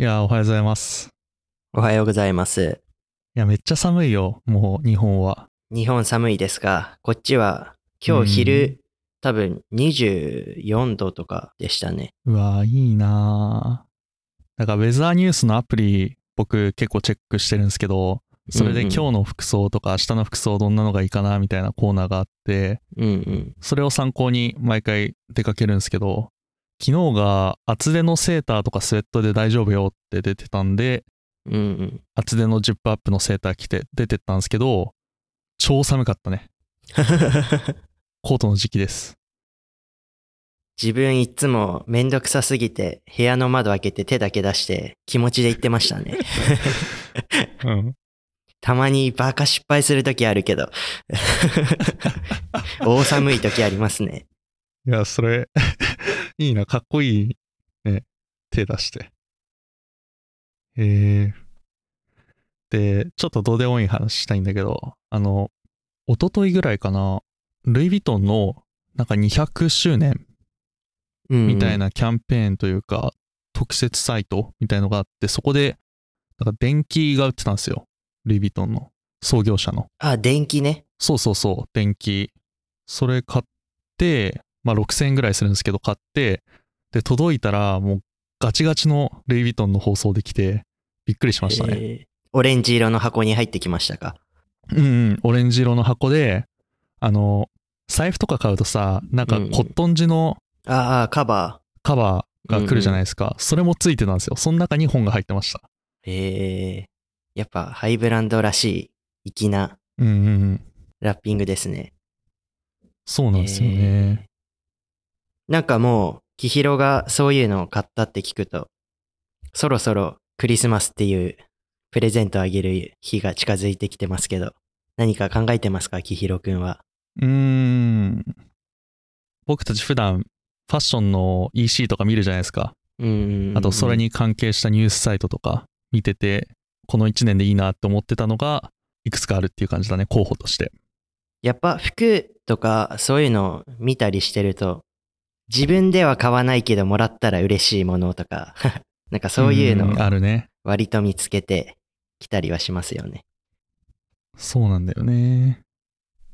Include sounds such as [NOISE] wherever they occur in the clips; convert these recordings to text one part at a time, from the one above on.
いや、おはようございます。おはようございます。いや、めっちゃ寒いよ、もう日本は。日本寒いですが、こっちは今日昼、多分24度とかでしたね。うわ、いいなぁだから、ウェザーニュースのアプリ、僕結構チェックしてるんですけど、それでうんうん今日の服装とか明日の服装どんなのがいいかなみたいなコーナーがあって、うんうん。それを参考に毎回出かけるんですけど、昨日が厚手のセーターとかスウェットで大丈夫よって出てたんで、うんうん。厚手のジップアップのセーター着て出てったんですけど、超寒かったね。[LAUGHS] コートの時期です。自分いつもめんどくさすぎて部屋の窓開けて手だけ出して気持ちで言ってましたね。[LAUGHS] うん。たまにバカ失敗するときあるけど。[LAUGHS] 大寒いときありますね。いや、それ、いいな、かっこいい、ね、手出して。えー。で、ちょっとどうでもいい話したいんだけど、あの、一昨日ぐらいかな、ルイ・ヴィトンの、なんか200周年うんうんみたい。なキャンペーンというか、特設サイトみたいのがあって、そこで、なんか電気が売ってたんですよ。ルイ・ヴィトンの創業者の。あ、電気ね。そうそうそう、電気。それ買って、まあ6000円ぐらいするんですけど、買って、で、届いたら、もうガチガチのルイ・ヴィトンの放送できて、びっくりしましたね。えーオレンジ色の箱に入ってきましたか？うんうん、オレンジ色の箱で、あの、財布とか買うとさ、なんかうんうんコットン地のああ、カバカバーが来るじゃないですか。それもついてたんですよ。その中に本が入ってました。ー。ええやっぱハイブランドらしい粋なうんうんうん。ラッピングですね。そうなんですよね。えーなんかもう、キヒロがそういうのを買ったって聞くと、そろそろクリスマスっていうプレゼントあげる日が近づいてきてますけど、何か考えてますか、キヒロくんは。うーん。僕たち普段、ファッションの EC とか見るじゃないですか。うん。あと、それ。に関係したニュースサイトとか見てて、この1年でいいなって思ってたのが、いくつかあるっていう感じだね、候補として。やっぱ服とかそういうのを見たりしてると、自分では買わないけどもらったら嬉しいものとか、[LAUGHS] なんかそういうのあるね。割と見つけてきたりはしますよね。そうなんだよね。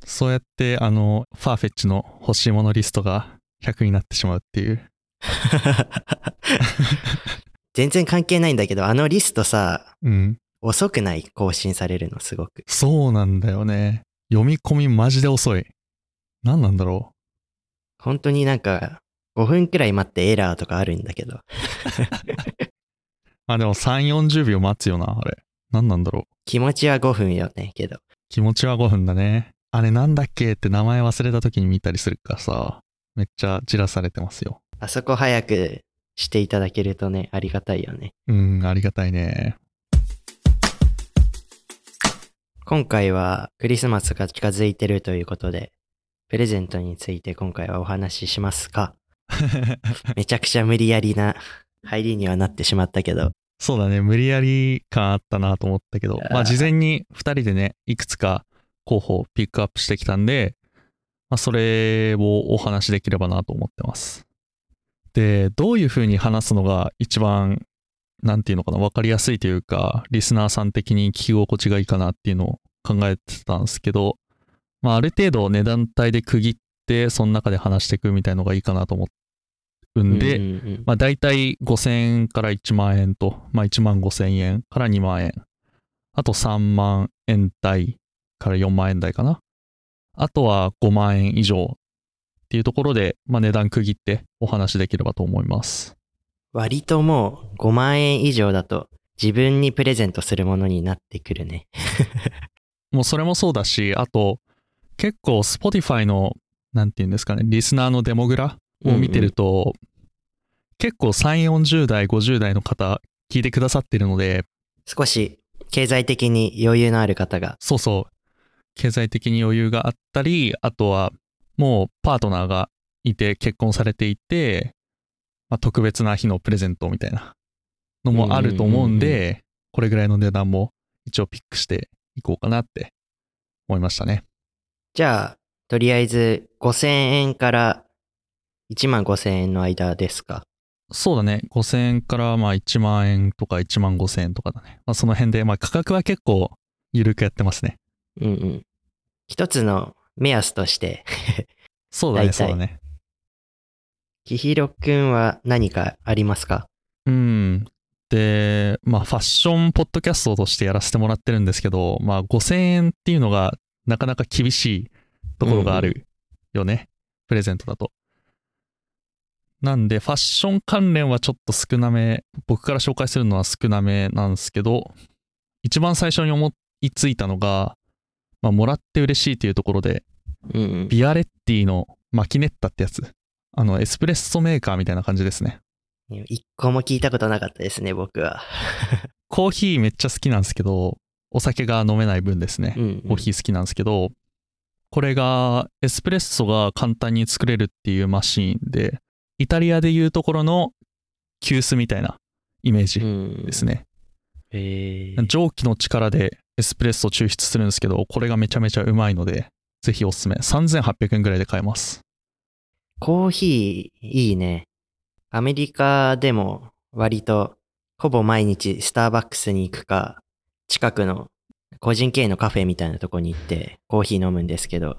そうやって、あの、ファーフェッチの欲しいものリストが100になってしまうっていう。[LAUGHS] 全然関係ないんだけど、あのリストさ、うん。遅くない更新されるのすごく。そうなんだよね。読み込みマジで遅い。何なんだろ本当になんか5分くらい待ってエラーとかあるんだけど、う。[LAUGHS] あ、でも3、40秒待つよな、あれ。何なんだろう。気持ちは5分よね、けど。気持ちは5分だね。あれなんだっけって名前忘れた時に見たりするからさ、めっちゃじらされてますよ。あそこ早くしていただけるとね、ありがたいよね。うん、ありがたいね。今回はクリスマスが近づいてるということで、プレゼントについて今回はお話ししますか？めちゃくちゃ無理やりな入りにはなってしまったけど、そうだね、無理やり感あったなと思ったけど、まあ事前に2人でね、いくつか候補をピックアップしてきたんで、まあそれをお話しできればなと思ってます。で、どういう風に話すのが一番、なんていうのかな、わかりやすいというか、リスナーさん的に聞き心地がいいかなっていうのを考えてたんですけど、まあある程度値段帯で区切って、その中で話していくみたいのがいいかなと思うんで、うんうんうんまあ、大体5000円から1万円と、まあ、1万5000円から2万円。あと3万円台から4万円台かな。あとは5万円以上っていうところで、まあ、値段区切ってお話できればと思います。割ともう5万円以上だと自分にプレゼントするものになってくるね。[LAUGHS] もうそれもそうだし、あと結構 Spotify の、なんていうんですかね、リスナーのデモグラを見てると、結構3、40代、50代の方聞いてくださってるので、少し経済的に余裕のある方が。そうそう。経済的に余裕があったり、あとはもうパートナーがいて結婚されていて、まあ、特別な日のプレゼントみたいなのもあると思うんうんうんうんで、これぐらいの値段も一応ピックしていこうかなって思いましたね。じゃあ、とりあえず5000円から1万5000円の間ですか？そうだね。5000円からまあ1万円とか1万5000円とかだね。まあその辺で、まあ価格は結構緩くやってますね。うんうん。一つの目安として、[LAUGHS] そうだね、そうだね。きひろくんは何かありますか？うん。で、まあファッションポッドキャストとしてやらせてもらってるんですけど、まあ5000円っていうのがなかなか厳しいところがあるよね。プレゼントだと。なんで、ファッション関連はちょっと少なめ、僕から紹介するのは少なめなんですけど、一番最初に思いついたのが、まあ、もらって嬉しいというところで、うんうん。ビアレッティのマキネッタってやつ。あの、エスプレッソメーカーみたいな感じですね。一個も聞いたことなかったですね、僕は。[LAUGHS] コーヒーめっちゃ好きなんですけど、お酒が飲めない分ですね。うん、うん。コーヒー好きなんですけど、これがエスプレッソが簡単に作れるっていうマシーンで、イタリアでいうところの急須みたいなイメージうんですね。へー蒸気の力でエスプレッソを抽出するんですけど、これがめちゃめちゃうまいので、ぜひおすすめ。3800円ぐらいで買えます。コーヒーいいね。アメリカでも割とほぼ毎日スターバックスに行くか、近くの個人経営のカフェみたいなとこに行ってコーヒー飲むんですけど、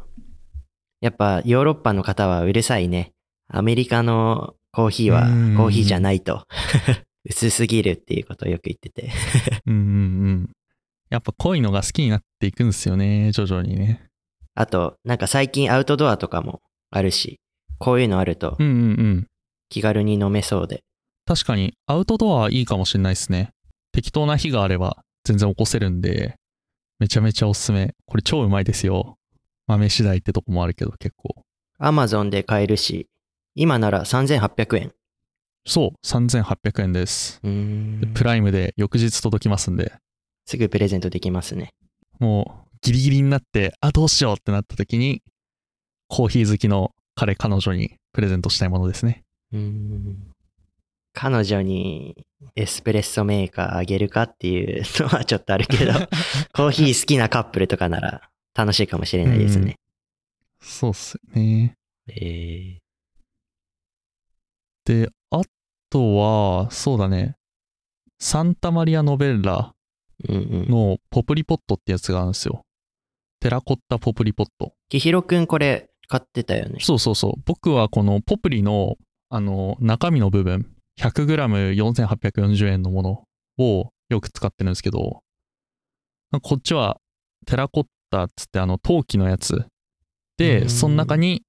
やっぱヨーロッパの方はうるさいね。アメリカのコーヒーはうんコーヒーじゃないと。[LAUGHS] 薄すぎるっていうことをよく言ってて。うんうんうん。やっぱ濃いのが好きになっていくんですよね、徐々にね。あと、なんか最近アウトドアとかもあるし、こういうのあると。気軽に飲めそうで。確かに、アウトドアはいいかもしれないですね。適当な日があれば全然起こせるんで、めちゃめちゃおすすめ。これ超うまいですよ。豆次第ってとこもあるけど結構。アマゾンで買えるし、今なら3800円。そう、3800円です。プライムで翌日届きますんで、すぐプレゼントできますね。もうギリギリになって、あ、どうしようってなった時に、コーヒー好きの彼、彼女にプレゼントしたいものですね。うーん彼女にエスプレッソメーカーあげるかっていうのはちょっとあるけど、[LAUGHS] コーヒー好きなカップルとかなら楽しいかもしれないですね。そうっすよね。えで、あとは、そうだね。サンタマリア・ノベッラー、うんうん。のポプリポットってやつがあるんですよ。テラコッタポプリポット。きひろくんこれ買ってたよね。そうそうそう。僕はこのポプリの、あの、中身の部分、100g4840 円のものをよく使ってるんですけど、こっちはテラコッタっつってあの陶器のやつうで、んその中に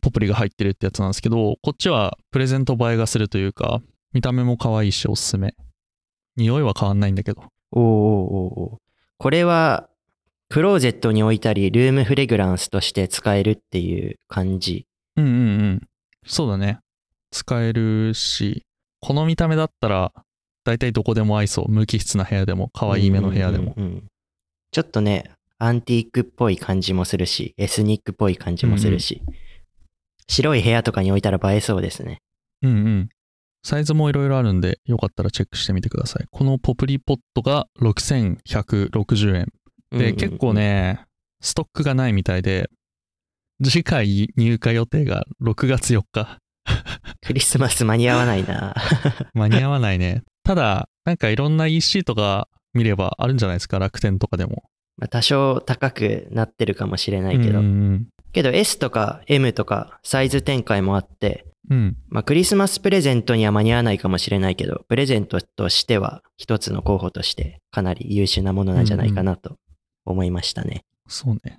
ポプリが入ってるってやつなんですけど、こっちはプレゼント映えがするというか、見た目も可愛いしおすすめ。匂いは変わんないんだけど。おーおーおーおーこれは、クローゼットに置いたり、ルームフレグランスとして使えるっていう感じ。うんうんうん。そうだね。使えるし、この見た目だったら、だいたいどこでも合いそう。無機質な部屋でも、可愛い目の部屋でも。うんうんうんちょっとね、アンティークっぽい感じもするし、エスニックっぽい感じもするし、白い部屋とかに置いたら映えそうですね。うんうん。サイズもいろいろあるんで、よかったらチェックしてみてください。このポプリポットが6160円。で、うんうんうん結構。ね、ストックがないみたいで、次回入荷予定が6月4日。[LAUGHS] クリスマス間に合わないな。[LAUGHS] 間に合わないね。ただ、なんかいろんな EC とか見ればあるんじゃないですか、楽天とかでも。まあ多少高くなってるかもしれないけど。うんうんけど S とか M とかサイズ展開もあって、うん。うん。まあクリスマスプレゼントには間に合わないかもしれないけど、プレゼントとしては一つの候補としてかなり優秀なものなんじゃないかなと思いましたね。そうね。うん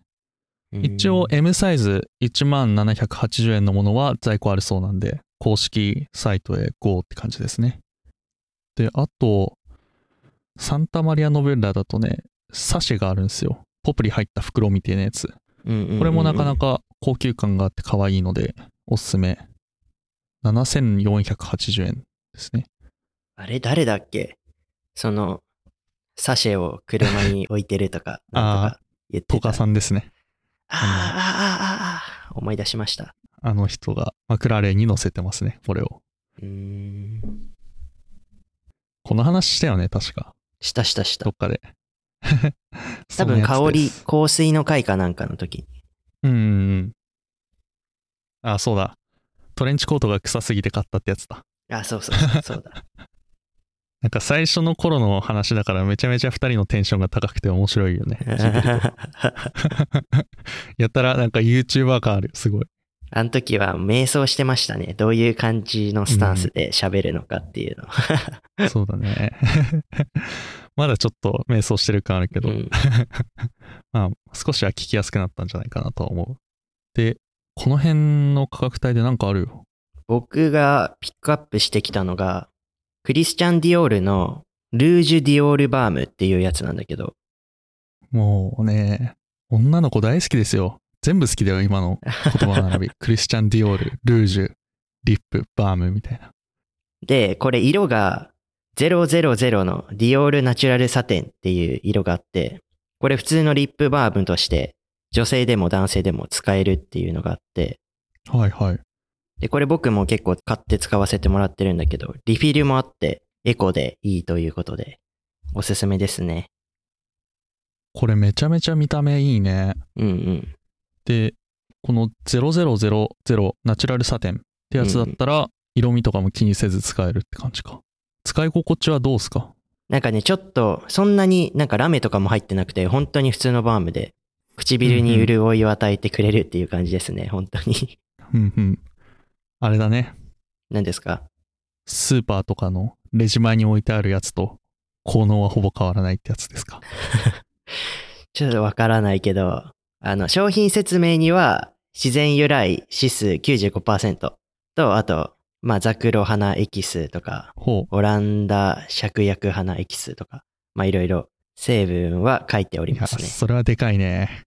一応 M サイズ1万780円のものは在庫あるそうなんで、公式サイトへ GO って感じですね。で、あと、サンタマリアノベッラだとね、サシェがあるんですよ。ポプリ入った袋みたいなやつ。うんうんうんうんこれもなかなか高級感があって可愛いので、おすすめ。7480円ですね。あれ誰だっけ？その、サシェを車に置いてるとか、なんとか言ってた。トカさんですね。あーあーあーあーあー思い出しました。あの人がマクラーレンに乗せてますね、これを。うーん。この話したよね、確か。したしたしたどっ。かで。[LAUGHS] 多分香り、そ香水の回かなんかの時に。う。うん。あ、そうだ。トレンチコートが臭すぎて買ったってやつだ。あ、そうそうそう、そうだ。[LAUGHS] なんか最初の頃の話だからめちゃめちゃ2人のテンションが高くて面白いよね。[LAUGHS] やったらなんか YouTuber 感ある。すごい。あの時は瞑想してましたね。どういう感じのスタンスで喋るのかっていうの。[LAUGHS] そうだね。[LAUGHS] まだちょっと瞑想してる感あるけど、うんまあ少しは聞きやすくなったんじゃないかなとは思う。で、この辺の価格帯でなんかあるよ。僕がピックアップしてきたのが、クリスチャン・ディオールのルージュ・ディオール・バームっていうやつなんだけど、もうね、女の子大好きですよ。全部好きだよ、今の言葉の並び。[LAUGHS] クリスチャン・ディオール、ルージュ、リップ、バームみたいな。で、これ色が000のディオールナチュラルサテンっていう色があって、これ普通のリップバームとして女性でも男性でも使えるっていうのがあって、はいはい。で、これ僕も結構買って使わせてもらってるんだけど、リフィルもあってエコでいいということで、おすすめですね。これめちゃめちゃ見た目いいね。うんうん。で、この0000ナチュラルサテンってやつだったら、色味とかも気にせず使えるって感じか。使い心地はどうすか？なんかね、ちょっと、そんなになんかラメとかも入ってなくて、本当に普通のバームで、唇に潤いを与えてくれるっていう感じですね、本当に。うんうん。あれだね。何ですか？スーパーとかのレジ前に置いてあるやつと、効能はほぼ変わらないってやつですか？[LAUGHS] ちょっとわからないけど、あの、商品説明には、自然由来指数95%と、あと、まあ、ザクロ花エキスとか。オランダ芍薬花エキスとか、まあ、いろいろ成分は書いておりますね。それはでかいね。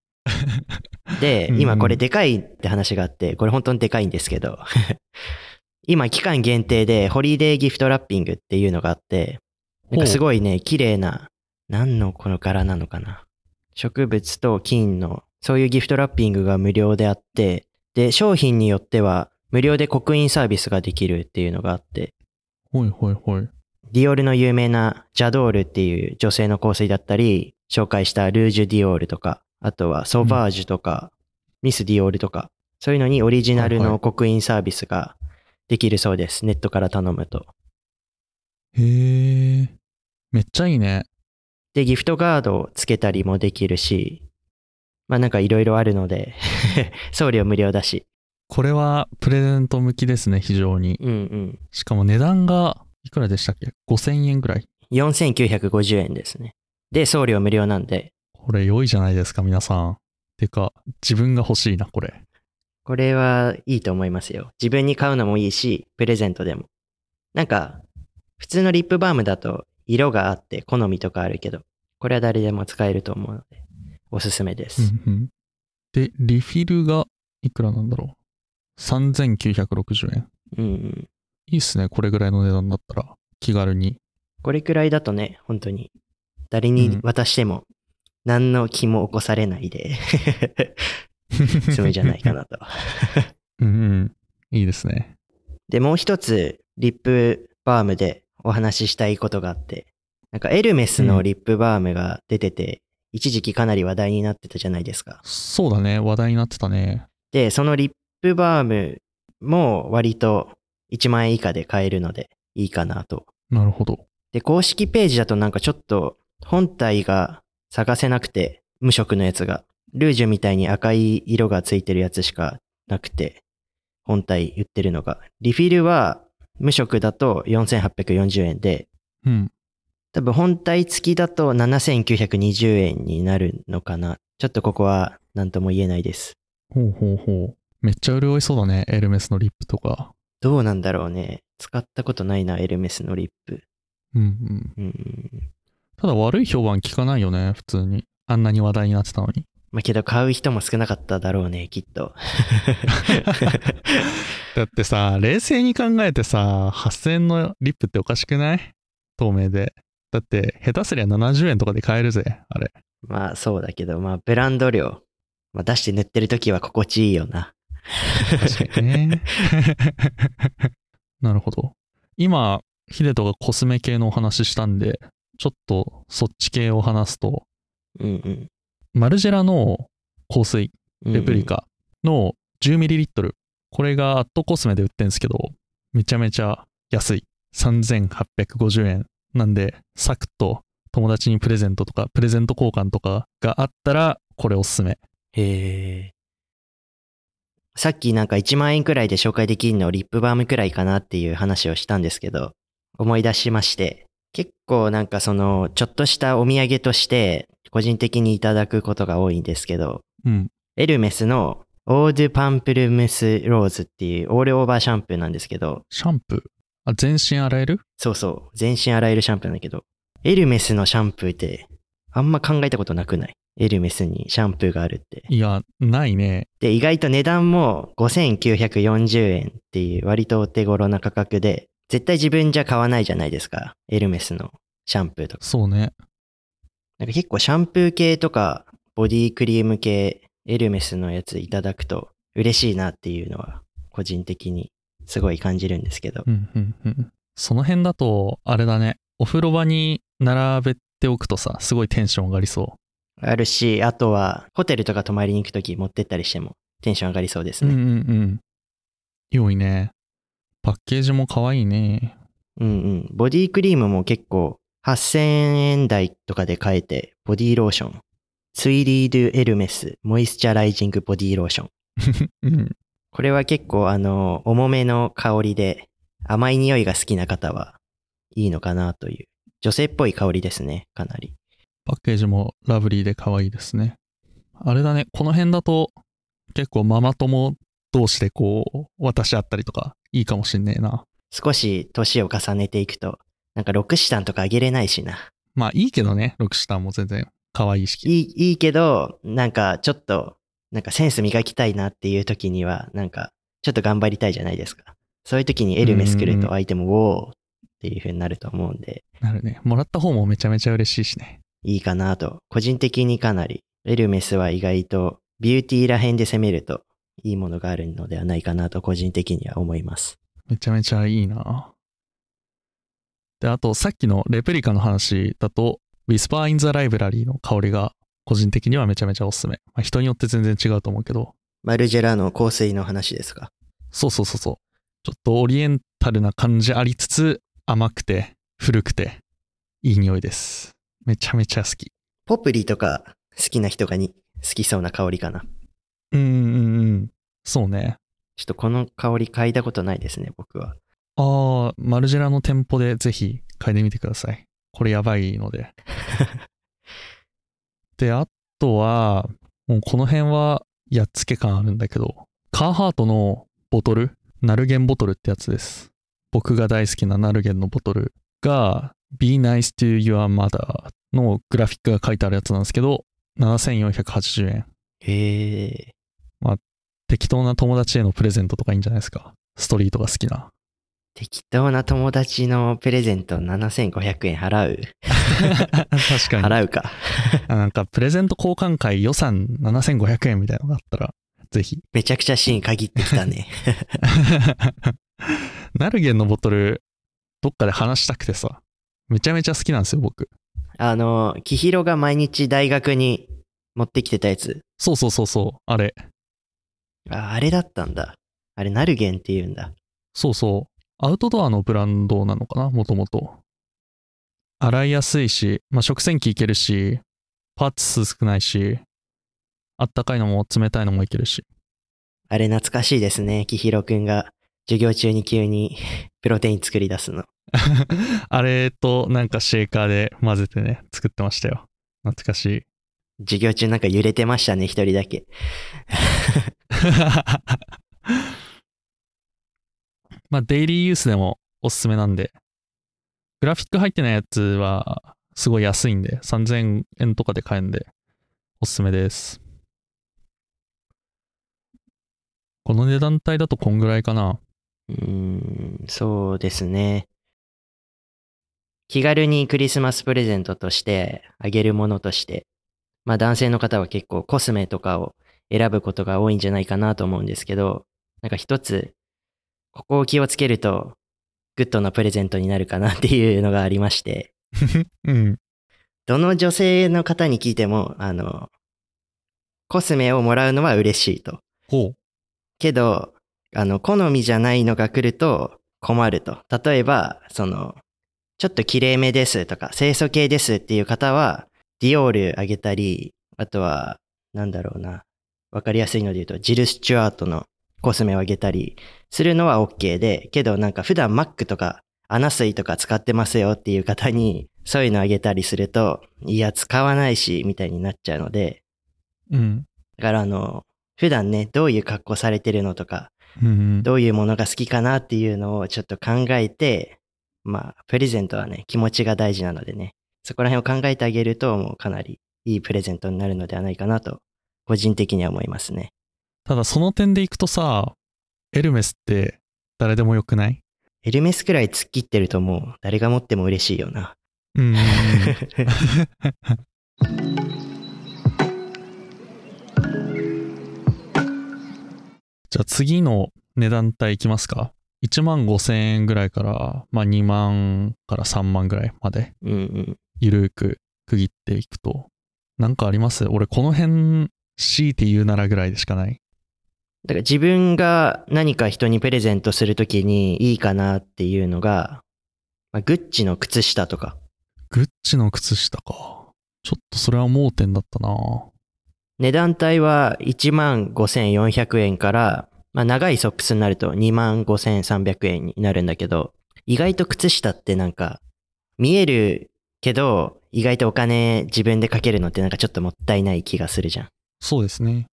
でう、ん今これでかいって話があって、これ本当にでかいんですけど、[LAUGHS] 今期間限定でホリデーギフトラッピングっていうのがあって、なんかすごいね、綺麗な、何のこの柄なのかな。植物と金の、そういうギフトラッピングが無料であって、で、商品によっては無料で刻印サービスができるっていうのがあって、ほいほいほい。ディオールの有名なジャドールっていう女性の香水だったり、紹介したルージュディオールとか、あとはソバージュとか、ミスディオールとか、そういうのにオリジナルの刻印サービスができるそうです。ネットから頼むと。へえ。めっちゃいいね。で、ギフトカードをつけたりもできるし、まあなんかいろいろあるので、[LAUGHS] 送料無料だし。これはプレゼント向きですね、非常に。うんうん。しかも値段がいくらでしたっけ ?5000 円ぐらい。4950円ですね。で、送料無料なんで、これ良いじゃないですか、皆さん。てか、自分が欲しいな、これ。これはいいと思いますよ。自分に買うのもいいし、プレゼントでも。なんか、普通のリップバームだと色があって好みとかあるけど、これは誰でも使えると思うので、おすすめです。うんうんで、リフィルがいくらなんだろう ?3960 円。うんうん。いいっすね、これぐらいの値段だったら。気軽に。これくらいだとね、本当に、誰にうん渡しても、何の気も起こされないで、[LAUGHS] 済むんじゃないかなと。うんうん。いいですね。で、もう一つ、リップバームでお話ししたいことがあって、なんかエルメスのリップバームが出てて、一時期かなり話題になってたじゃないですか。そうだね、話題になってたね。で、そのリップバームも割と1万円以下で買えるのでいいかなと。なるほど。で、公式ページだとなんかちょっと本体が探せなくて、無色のやつが。ルージュみたいに赤い色がついてるやつしかなくて、本体売ってるのが。リフィルは無色だと4840円で、うん。多分本体付きだと7920円になるのかな。ちょっとここは何とも言えないです。ほうほうほう。めっちゃ潤いそうだね、エルメスのリップとか。どうなんだろうね。使ったことないな、エルメスのリップ。うんうん。うん。ただ悪い評判聞かないよね、普通に。あんなに話題になってたのに。まあけど買う人も少なかっただろうね、きっと。[LAUGHS] だってさ、冷静に考えてさ、8000円のリップっておかしくない？透明で。だって、下手すりゃ70円とかで買えるぜ、あれ。まあそうだけど、まあブランド量、まあ、出して塗ってる時は心地いいよな。確かにね。[LAUGHS] なるほど。今、ヒデトがコスメ系のお話したんで、ちょっとそっち系を話すと、うんうん。マルジェラの香水、うんレプリ。カの 10ml。これがアットコスメで売ってるんですけど、めちゃめちゃ安い。3850円。なんで、サクッと友達にプレゼントとか、プレゼント交換とかがあったら、これおすすめ。へえ。さっきなんか1万円くらいで紹介できるのリップバームくらいかなっていう話をしたんですけど、思い出しまして、結構なんかその、ちょっとしたお土産として、個人的にいただくことが多いんですけど、うん。エルメスの Eau de pamplemousse rose っていうオールオーバーシャンプーなんですけど、シャンプー？あ、全身洗える？そうそう、全身洗えるシャンプーなんだけど、エルメスのシャンプーってあんま考えたことなくない？エルメスにシャンプーがあるって。いや、ないね。で、意外と値段も5940円っていう割とお手頃な価格で、絶対自分じゃ買わないじゃないですか。エルメスのシャンプーとか。そうね。なんか結構シャンプー系とか、ボディクリーム系、エルメスのやついただくと嬉しいなっていうのは、個人的にすごい感じるんですけどう。ん、うん、うん。その辺だと、あれだね。お風呂場に並べておくとさ、すごいテンション上がりそあるし、あとは、ホテルとか泊まりに行くとき持ってったりしてもテンション上がりそうですう。うん、ね。うん、うん。良いね。パッケージも可愛いね。うんうん。ボディクリームも結構8000円台とかで買えて、ボディローション。ツイリードゥエルメスモイスチャライジングボディローション。[LAUGHS] うん。これは結構あの、重めの香りで甘い匂いが好きな方はいいのかなという。女性っぽい香りですね、かなり。パッケージもラブリーで可愛いですね。あれだね、この辺だと結構ママ友同士でこう渡し合ったりとかいいかもしんねえな。少し年を重ねていくと、なんかロクシタンとかあげれないしな。まあいいけどね、ロクシタンも全然可愛いし。いい、いいけど、なんかちょっと、なんかセンス磨きたいなっていう時には、なんかちょっと頑張りたいじゃないですか。そういう時にエルメス来ると相手も、ウォーっていう風になると思うんで、なるね。もらった方もめちゃめちゃ嬉しいしね。いいかなと。個人的にかなり、エルメスは意外とビューティーら辺で攻めるといいものがあるのではないかなと個人的には思います。めちゃめちゃいいな。で、あとさっきのレプリカの話だと、Whisper in the Library の香りが個人的にはめちゃめちゃおすすめ。まあ、人によって全然違うと思うけど、マルジェラの香水の話ですか？そうそうそうそう。ちょっとオリエンタルな感じありつつ、甘くて、古くて、いい匂いです。めちゃめちゃ好き。ポプリとか好きな人がに好きそうな香りかな。うんうんうん。そうね。ちょっとこの香り嗅いだことないですね、僕は。ああ、マルジェラの店舗でぜひ嗅いでみてください。これやばいので。[LAUGHS] で、あとは、もうこの辺はやっつけ感あるんだけど、カーハートのボトル、ナルゲンボトルってやつです。僕が大好きなナルゲンのボトルが、Be Nice to Your Mother のグラフィックが書いてあるやつなんですけど、7480円。へえ。適当な友達へのプレゼントとかいいんじゃないですか？ストリートが好きな。適当な友達のプレゼント7500円払う？[LAUGHS] 確かに。払うか。あなんかプレゼント交換会予算7500円みたいなのがあったら、ぜひ。めちゃくちゃシーン限ってきたね。[LAUGHS] ナルゲンのボトル、どっかで話したくてさ、めちゃめちゃ好きなんですよ、僕。あの、キヒロが毎日大学に持ってきてたやつ。そうそうそうそう、あれ。ああれだったんだ。あれ、ナルゲンって言うんだ。そうそう。アウトドアのブランドなのかな、もともと。洗いやすいし、まあ、食洗機いけるし、パーツ数少ないし、あったかいのも冷たいのもいけるし。あれ懐かしいですね。キヒロくんが授業中に急に [LAUGHS] プロテイン作り出すの。[LAUGHS] あれとなんかシェーカーで混ぜてね、作ってましたよ。懐かしい。授業中なんか揺れてましたね、一人だけ。[LAUGHS] まあ、デイリーユースでもおすすめなんで、グラフィック入ってないやつはすごい安いんで、3000円とかで買えるんで、おすすめです。この値段帯だとこんぐらいかな。うーん、そうですね。気軽にクリスマスプレゼントとしてあげるものとして、まあ男性の方は結構コスメとかを選ぶことが多いんじゃないかなと思うんですけど、なんか一つ、ここを気をつけると、グッドなプレゼントになるかなっていうのがありまして、[LAUGHS] うん。どの女性の方に聞いても、あの、コスメをもらうのは嬉しいと。ほう。けど、あの、好みじゃないのが来ると、困ると。例えば、その、ちょっと綺麗めですとか、清楚系ですっていう方は、ディオールあげたり、あとは、なんだろうな。わかりやすいので言うと、ジル・スチュアートのコスメをあげたりするのは OK で、けどなんか普段 Mac とかアナ水とか使ってますよっていう方に、そういうのあげたりすると、いや、使わないし、みたいになっちゃうので、うん。だからあの、普段ね、どういう格好されてるのとか、うん。どういうものが好きかなっていうのをちょっと考えて、まあ、プレゼントはね、気持ちが大事なのでね、そこら辺を考えてあげると、もうかなりいいプレゼントになるのではないかなと、個人的には思いますね。ただその点でいくとさ、エルメスって誰でもよくない？エルメスくらい突っ切ってるともう誰が持っても嬉しいよな。うん。[LAUGHS] じゃあ次の値段帯いきますか。1万5千円ぐらいから、まあ2万から3万ぐらいまで。ゆるく区切っていくと。なんかあります？俺この辺、強いて言うならぐらいでしかない。だから自分が何か人にプレゼントするときにいいかなっていうのが、まあ、グッチの靴下とか、グッチの靴下か。ちょっとそれは盲点だったな値段帯は1万5400円から、まあ、長いソックスになると2万5300円になるんだけど、意外と靴下ってなんか、見えるけど、意外とお金自分でかけるのってなんかちょっともったいない気がするじゃん。そうですね。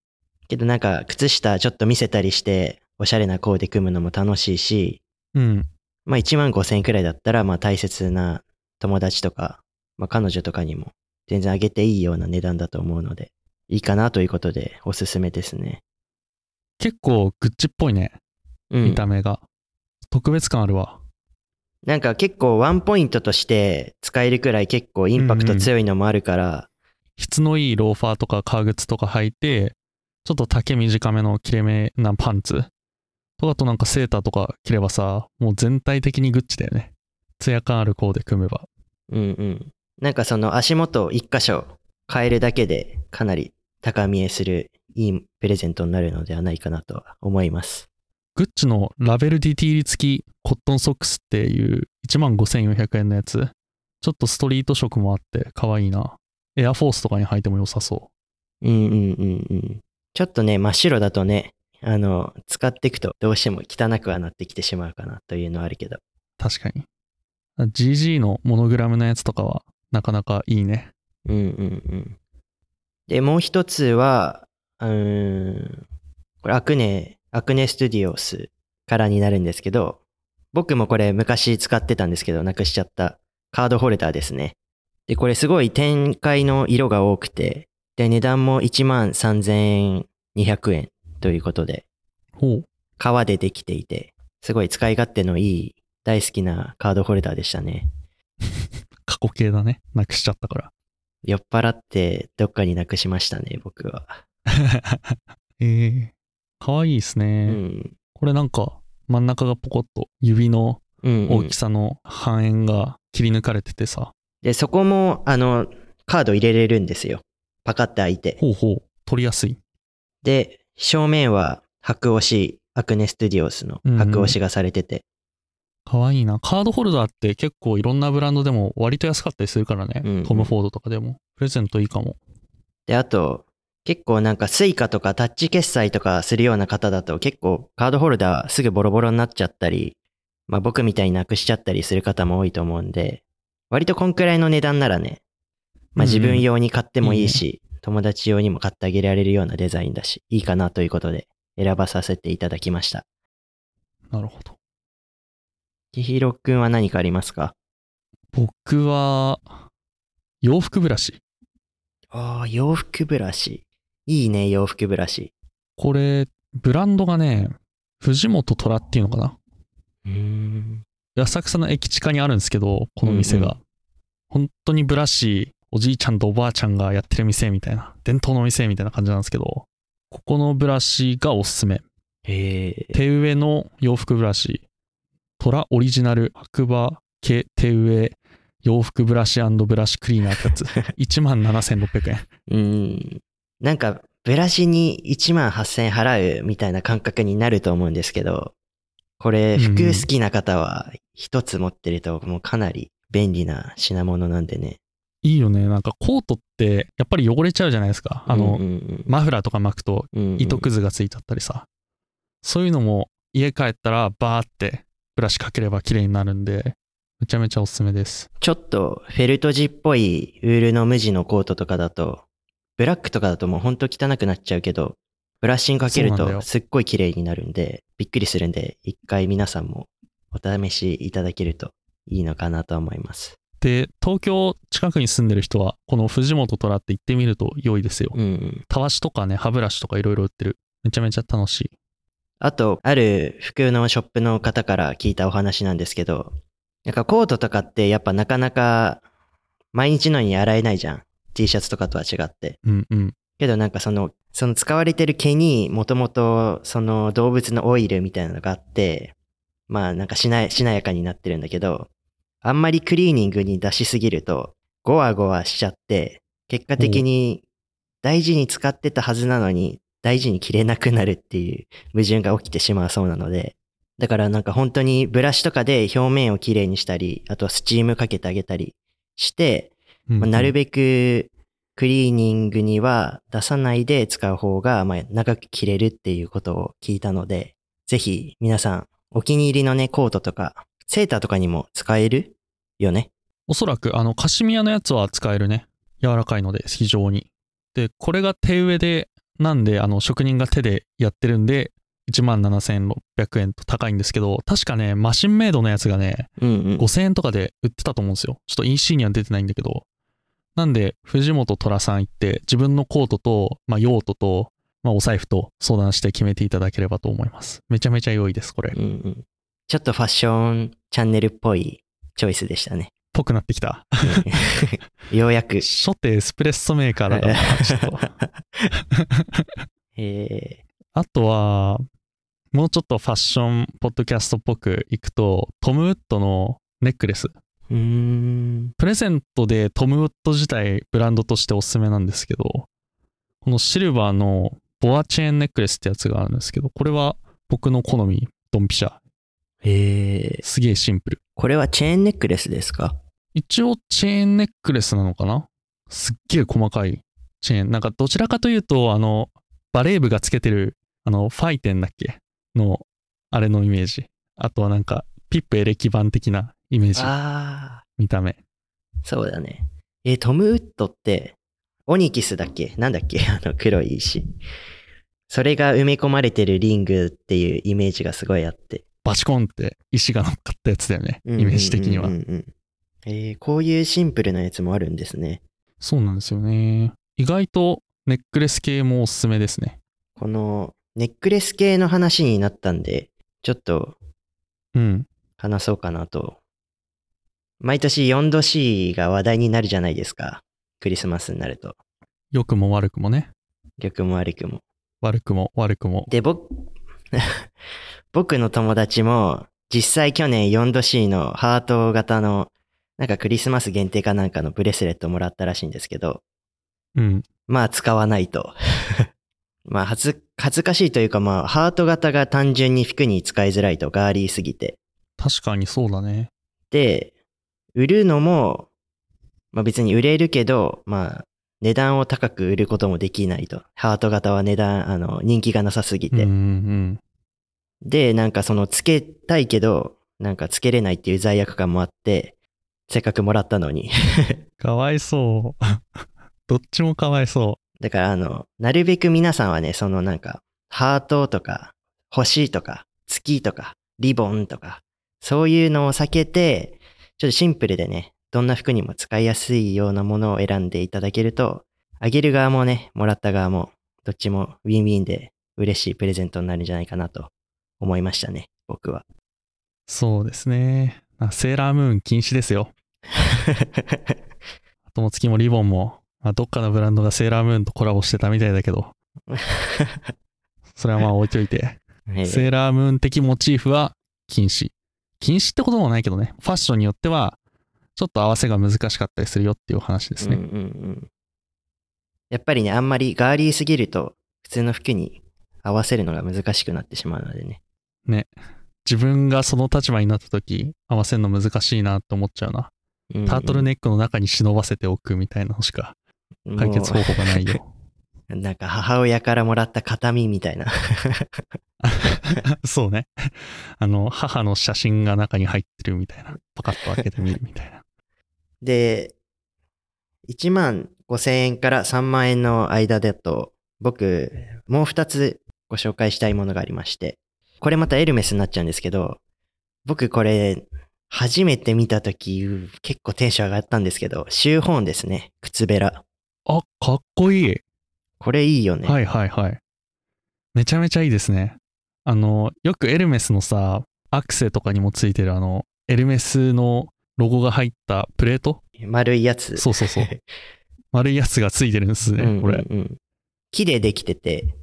けどなんか靴下ちょっと見せたりして、おしゃれなコーデ組むのも楽しいし、うん。まあ1万5000円くらいだったら、まあ大切な友達とか、まあ彼女とかにも全然あげていいような値段だと思うので、いいかなということでおすすめですね。結構グッチっぽいね。うん見。た目が。特別感あるわ。なんか結構ワンポイントとして使えるくらい結構インパクト強いのもあるから、質のいいローファーとか革靴とか履いて、ちょっと丈短めの切れ目なパンツとかとなんかセーターとか着ればさ、もう全体的にグッチだよね。ツヤ感あるコーデ組めば。うんうん。なんかその足元を一箇所変えるだけでかなり高見えするいいプレゼントになるのではないかなとは思います。グッチのラベルディティール付きコットンソックスっていう15,400円のやつ。ちょっとストリート色もあって可愛いな。エアフォースとかに履いても良さそうんうんうんうん。ちょっとね、真っ白だとね、あの、使っていくとどうしても汚くはなってきてしまうかなというのはあるけど。う。確かに。GG のモノグラムのやつとかはなかなかいいね。うんうんうん。で、もう一つは、うーん、これアクネ、アクネストゥディオスからになるんですけど、僕もこれ昔使ってたんですけど、なくしちゃったカードホルダーですね。で、これすごい展開の色が多くて、で、値段も13,200円ということで、ほう。革でできていて、すごい使い勝手のいい、大好きなカードホルダーでしたね。[LAUGHS] 過去形だね。なくしちゃったから。酔っ払ってどっかになくしましたね、僕は。[LAUGHS] えー、かわいいですうね、ん。これなんか真ん中がポコッと指のうん、うん大きさの半円が切り抜かれててさ、で、そこも、あの、カード入れれるんですよ。パカッて開いて。ほうほう、取りやすい。で、正面は箔押し、 Acne Studios の箔押しがされてて。かわいいな。カードホルダーって結構いろんなブランドでも割と安かったりするからね。うんうんトム・フォードとかでも。プレゼントいいかも。で、あと、結構なんか Suica とかタッチ決済とかするような方だと結構カードホルダーすぐボロボロになっちゃったり、まあ僕みたいになくしちゃったりする方も多いと思うんで、割とこんくらいの値段ならね、まあ自分用に買ってもいいし、友達用にも買ってあげられるようなデザインだし、いいかなということで選ばさせていただきました。なるほど。千尋くんは何かありますか？僕は、洋服ブラシ。ああ、洋服ブラシ。いいね、洋服ブラシ。これ、ブランドがね、藤本虎っていうのかなうーん。浅草の駅地下にあるんですけど、この店が。うんう本当にブラシ、おじいちゃんとおばあちゃんがやってる店みたいな、伝統の店みたいな感じなんですけど、ここのブラシがおすすめ。へえ。手植えの洋服ブラシ、虎オリジナル白馬系手植え洋服ブラシブラシクリーナーってやつ。[LAUGHS] 17,600円。うーん。なんか、ブラシに1万8000円払うみたいな感覚になると思うんですけど、これ、服好きな方は一つ持ってるともうかなり便利な品物なんでね。いいよね。なんかコートってやっぱり汚れちゃうじゃないですか。あの、うんうんマフラーとか巻くとうんうんうん糸くずがついちゃったりさ。そういうのも家帰ったらバーってブラシかければ綺麗になるんで、めちゃめちゃおすすめです。ちょっとフェルト地っぽいウールの無地のコートとかだと、ブラックとかだともうほんと汚くなっちゃうけど、ブラッシングかけるとすっごい綺麗になるんで、びっくりするんで、一回皆さんもお試しいただけるといいのかなと思います。で、東京近くに住んでる人は、この藤本虎って行ってみると良いですよ。うんうん。たわしとかね、歯ブラシとかいろいろ売ってる。めちゃめちゃ楽しい。あと、ある服のショップの方から聞いたお話なんですけど、なんかコートとかってやっぱなかなか毎日のように洗えないじゃん。T シャツとかとは違って。うんうん。けどなんかその、その使われてる毛にもともとその動物のオイルみたいなのがあって、まあなんかしなしなやかになってるんだけど、あんまりクリーニングに出しすぎると、ゴワゴワしちゃって、結果的に大事に使ってたはずなのに、大事に着れなくなるっていう矛盾が起きてしまうそうなので、だからなんか本当にブラシとかで表面をきれいにしたり、あとはスチームかけてあげたりして、まあなるべくクリーニングには出さないで使う方が、まあ、長く着れるっていうことを聞いたので、ぜひ皆さんお気に入りのね、コートとか、セーターとかにも使えるよね？おそらく、あの、カシミヤのやつは使えるね。柔らかいので、非常に。で、これが手植えで、なんで、あの、職人が手でやってるんで、17,600円と高いんですけど、確かね、マシンメイドのやつがね、うんうん。5000円とかで売ってたと思うんですよ。ちょっと EC には出てないんだけど。なんで、藤本虎さん行って、自分のコートと、まあ、用途と、まあ、お財布と相談して決めていただければと思います。めちゃめちゃ良いです、これ。うんうん。ちょっとファッションチャンネルっぽいチョイスでしたね。ぽくなってきた。[LAUGHS] ようやく。初手エスプレッソメーカーだからな、[LAUGHS] ちょっと。えあとは、もうちょっとファッションポッドキャストっぽくいくと、トムウッドのネックレス。ー、うーん。プレゼントでトムウッド自体ブランドとしておすすめなんですけど、このシルバーのボアチェーンネックレスってやつがあるんですけど、これは僕の好み、ドンピシャ。えー、すげえシンプル。これはチェーンネックレスですか？一応チェーンネックレスなのかな？すっげえ細かいチェーン。なんかどちらかというと、あの、バレー部がつけてる、あの、ファイテンだっけの、あれのイメージ。あとはなんか、ピップエレキ版的なイメージ。あ見た目。ー、そうだね。えートムウッドって、オニキスだっけ？なんだっけ？[LAUGHS] あの黒い石。それが埋め込まれてるリングっていうイメージがすごいあって。バチコンって石が乗っかったやつだよね。イメージ的にはえーこういうシンプルなやつもあるんですね。そうなんですよね。意外とネックレス系もおすすめですね。このネックレス系の話になったんで、ちょっとうん。話そうかなと。毎年 4°C が話題になるじゃないですか。クリスマスになると。良くも悪くもね。逆も悪くも。悪くも悪くも。で、僕、[LAUGHS] 僕の友達も、実際去年 4°C のハート型の、なんかクリスマス限定かなんかのブレスレットもらったらしいんですけど、うん。まあ使わないと。[LAUGHS] まあ恥ず、恥ずかしいというかまあ、ハート型が単純に服に使いづらいとガーリーすぎて。確かにそうだね。で、売るのも、まあ別に売れるけど、まあ、値段を高く売ることもできないと。ハート型は値段、あの、人気がなさすぎて。うんうんで、なんかその、つけたいけど、なんかつけれないっていう罪悪感もあって、せっかくもらったのに。[LAUGHS] かわいそう。[LAUGHS] どっちもかわいそだからあの、なるべく皆さんはね、そのなんか、ハートとか、星とか、月とか、リボンとか、そういうのを避けて、ちょっとシンプルでね、どんな服にも使いやすいようなものを選んでいただけると、あげる側もね、もらった側も、どっちもウィンウィンで嬉しいプレゼントになるんじゃないかなと思いましたね、僕は。う。そうですね。あセーラームーン禁止ですよ。[LAUGHS] 後も月もリボンも、まあ、どっかのブランドがセーラームーンとコラボしてたみたいだけど、それはまあ置いといて。ええセーラームーン的モチーフは禁止。禁止ってこともないけどね。ファッションによっては、ちょっと合わせが難しかったりするよっていう話ですね。うんうんうん。やっぱりね、あんまりガーリーすぎると、普通の服に合わせるのが難しくなってしまうのでね。ね。自分がその立場になった時合わせるの難しいなって思っちゃうな。うんタートルネックの中に忍ばせておくみたいなのしか解決方法がないよ。[LAUGHS] なんか母親からもらった形見みたいな。[LAUGHS] そうね。あの、母の写真が中に入ってるみたいな。パカッと開けてみるみたいな。で、1万5千円から3万円の間だと、僕、もう2つご紹介したいものがありまして、これまたエルメスになっちゃうんですけど、僕これ、初めて見たとき、結構テンション上がったんですけど、シューホーンですね。靴べら。あ、かっこいい。これいいよね。はいはいはい。めちゃめちゃいいですね。あの、よくエルメスのさ、アクセとかにもついてるあの、エルメスのロゴが入ったプレート？丸いやつ。そうそうそう。[LAUGHS] 丸いやつがついてるんですね、うんうんこれ。うん木でできてて、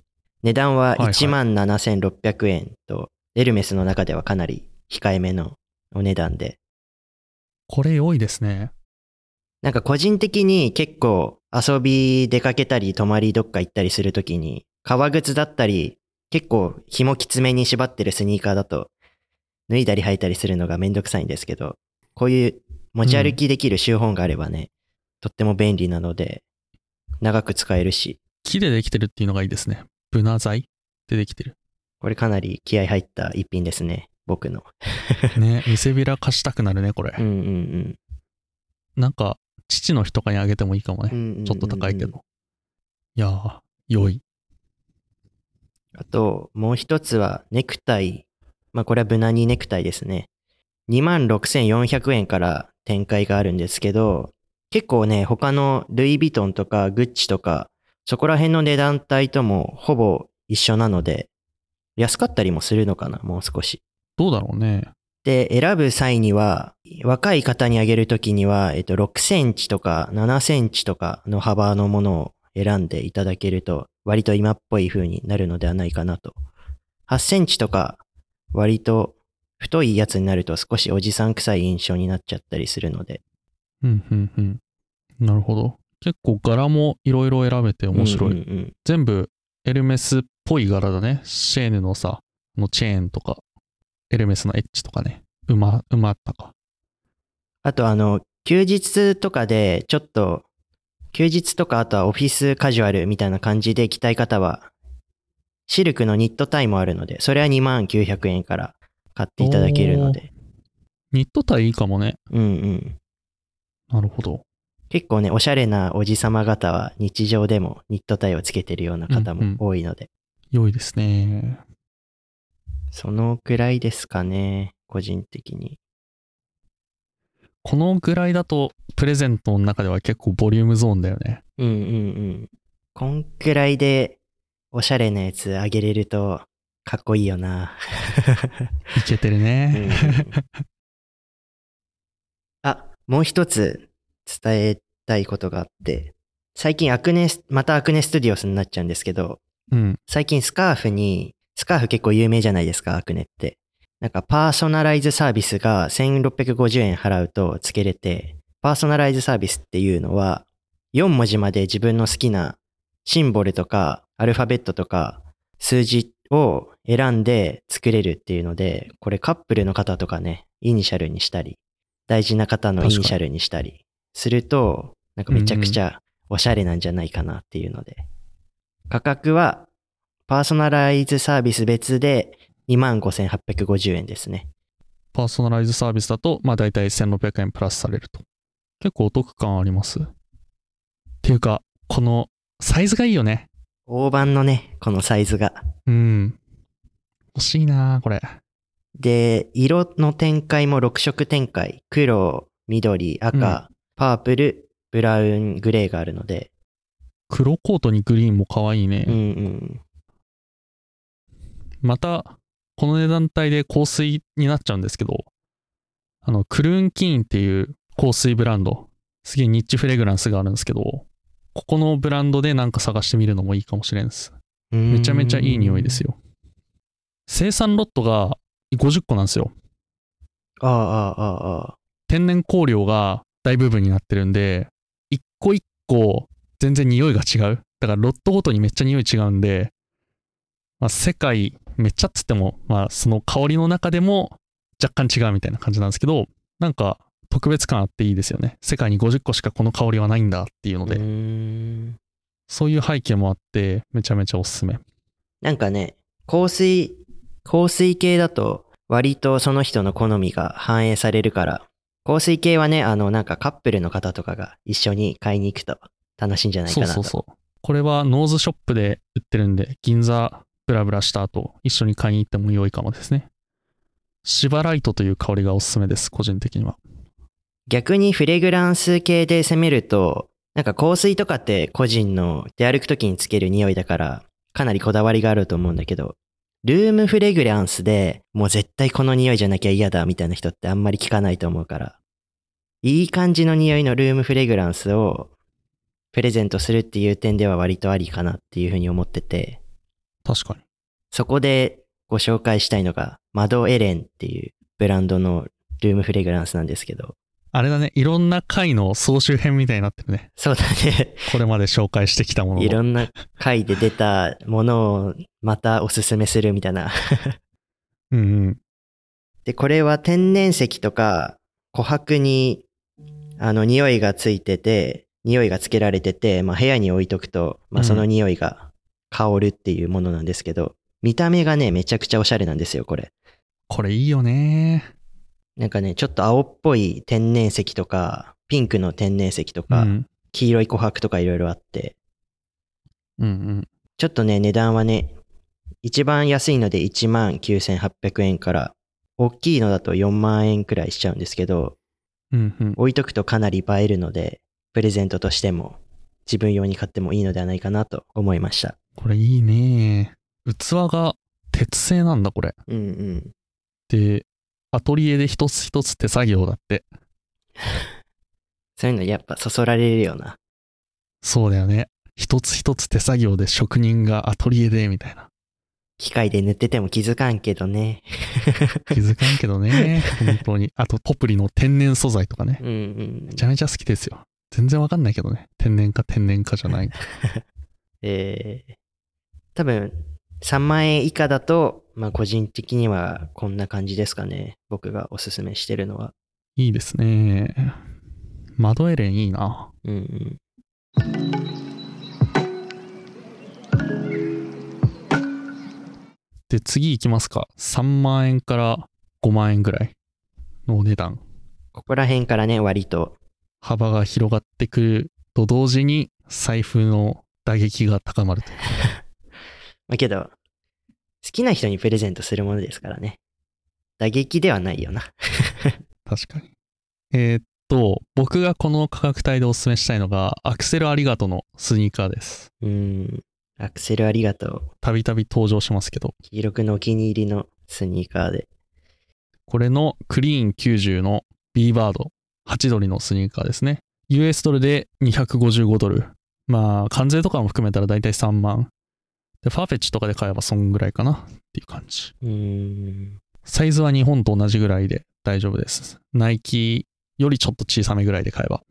値段ははいはい1万7600円と、エルメスの中ではかなり控えめのお値段で。これ良いですね。なんか個人的に結構遊び出かけたり泊まりどっか行ったりするときに、革靴だったり、結構紐きつめに縛ってるスニーカーだと、脱いだり履いたりするのがめんどくさいんですけど、こういう持ち歩きできるシューホンがあればね、とっても便利なので、長く使えるし、木でできてるっていうのがいいですね。ブナ材でできてる。これかなり気合入った一品ですね。僕の。[LAUGHS] ね、見せびら貸したくなるね、これ。うんうんなんか、父の日とかにあげてもいいかもね。うんうんうんうん。ちょっと高いけど。いやー、良い。あと、もう一つはネクタイ。まあこれは無難にネクタイですね。26,400円から展開があるんですけど、結構ね、他のルイ・ヴィトンとかグッチとか、そこら辺の値段帯ともほぼ一緒なので、安かったりもするのかな、もう少し。どうだろうね。で、選ぶ際には、若い方にあげるときには、えっと、6センチとか7センチとかの幅のものを選んでいただけると、割と今っぽい風になるのではないかなと。8センチとか、割と太いやつになると少しおじさん臭い印象になっちゃったりするので。うん、うん、うん。なるほど。結構柄もいろいろ選べて面白い。うんうんうん全部エルメスっぽい柄だね。シェーヌのさ、のチェーンとか、エルメスのエッジとかね。馬、馬あったか。あとあの、休日とかでちょっと、休日とかあとはオフィスカジュアルみたいな感じで着たい方は、シルクのニットタイもあるので、それは2万900円から買っていただけるので。ニットタイいいかもね。うんうん。なるほど。結構ね、おしゃれなおじさま方は日常でもニットタイをつけてるような方うんうんも多いので、良いですね。そのくらいですかね、個人的に。このぐらいだと、プレゼントの中では結構ボリュームゾーンだよね。うんうんうん。こんくらいでおしゃれなやつあげれるとかっこいいよな。いけてるうんね。あ、もう一つ伝えたいことがあって、最近アクネス、またアクネストゥディオスになっちゃうんですけど、うん。最近スカーフに、スカーフ結構有名じゃないですか、アクネって。なんかパーソナライズサービスが1650円払うと付けれて、パーソナライズサービスっていうのは、4文字まで自分の好きなシンボルとかアルファベットとか数字を選んで作れるっていうので、これカップルの方とかね、イニシャルにしたり、大事な方のイニシャルにしたりすると、なんかめちゃくちゃおしゃれなんじゃないかなっていうので、価格はパーソナライズサービス別で25,850円ですね。パーソナライズサービスだと、まあ大体1600円プラスされると。結構お得感あります。っていうか、このサイズがいいよね。大判のね、このサイズが。うん。欲しいなこれ。で、色の展開も6色展開。黒、緑、赤、パープル、ブラウン、グレーがあるので。黒コートにグリーンも可愛いね。うんうん。また、この値段帯で香水になっちゃうんですけど、あの、クルーンキーンっていう香水ブランド、すげえニッチフレグランスがあるんですけど、ここのブランドでなんか探してみるのもいいかもしれんです。めちゃめちゃいい匂いですよ。よ。生産ロットが50個なんですよ。ああ、ああ、ああ。天然香料が大部分になってるんで、一個一個全然匂いが違う。だからロットごとにめっちゃ匂い違うんで、まあ、世界、めっちゃっつっても、まあ、その香りの中でも若干違うみたいな感じなんですけど、なんか特別感あっていいですよね。世界に50個しかこの香りはないんだっていうので、そういう背景もあって、めちゃめちゃおすすめ。なんかね、香水、香水系だと割とその人の好みが反映されるから、香水系はね、あの、なんかカップルの方とかが一緒に買いに行くと楽しいんじゃないかなと。そうそうそう。これはノーズショップで売ってるんで、銀座ブラブラした後、一緒に買いに行っても良いかもですね。シバライトという香りがおすすめです、個人的には。逆にフレグランス系で攻めると、なんか香水とかって個人の出歩く時につける匂いだから、かなりこだわりがあると思うんだけど、ルームフレグランスでもう絶対この匂いじゃなきゃ嫌だみたいな人ってあんまり聞かないと思うから、いい感じの匂いのルームフレグランスをプレゼントするっていう点では割とありかなっていうふうに思ってて、確かに。そこでご紹介したいのが、マドエレンっていうブランドのルームフレグランスなんですけど、あれだね、いろんな回の総集編みたいになってるね。そうだね。これまで紹介してきたもののいろんな回で出たものをまたおすすめするみたいな。うんうん。で、これは天然石とか琥珀にあの匂いがついてて、匂いがつけられてて、まあ、部屋に置いとくと、まあ、うんその匂いが香るっていうものなんですけど、見た目がね、めちゃくちゃおしゃれなんですよ、これ。これいいよね。なんかね、ちょっと青っぽい天然石とか、ピンクの天然石とうか、ん。黄色い琥珀とかいろいろあって、うんうん。ちょっとね、値段はね、一番安いので19,800円から、大きいのだと4万円くらいしちゃうんですけど、うんうん。置いとくとかなり映えるので、プレゼントとしても、自分用に買ってもいいのではないかなと思いました。これいいね。器が鉄製なんだ、これ。うんうん。で、アトリエで一つ一つ手作業だって。そういうのやっぱそそられるような。そうだよね。一つ一つ手作業で職人がアトリエで、みたいな。機械で塗ってても気づかんけどね。[LAUGHS] 気づかんけどね。本当に。あと、ポプリの天然素材とかね。うんうんめ。ちゃめちゃ好きですよ。全然わかんないけどね。天然か天然かじゃない。[LAUGHS] えー、多分、3万円以下だと、まあ個人的にはこんな感じですかね。僕がおすすめしてるのは。いいですね。マドエレンいいな。うんうん。で、次行きますか。3万円から5万円ぐらいのお値段。ここら辺からね、割と、幅が広がってくると同時に財布の打撃が高まるという。[LAUGHS] まあけど、好きな人にプレゼントするものですからね。打撃ではないよな。[LAUGHS] 確かに。えーっと、僕がこの価格帯でお勧めしたいのが、アクセルありがとうのスニーカーです。うーん。アクセルありがとう。たびたび登場しますけど、黄色くのお気に入りのスニーカーで。これのクリーン90の B バード、8ドルのスニーカーですね。US ドルで255ドル。まあ、関税とかも含めたらだいたい3万。で、ファーフェッチとかで買えばそんぐらいかなっていう感じ。うーん。サイズは日本と同じぐらいで大丈夫です。ナイキよりちょっと小さめぐらいで買えば。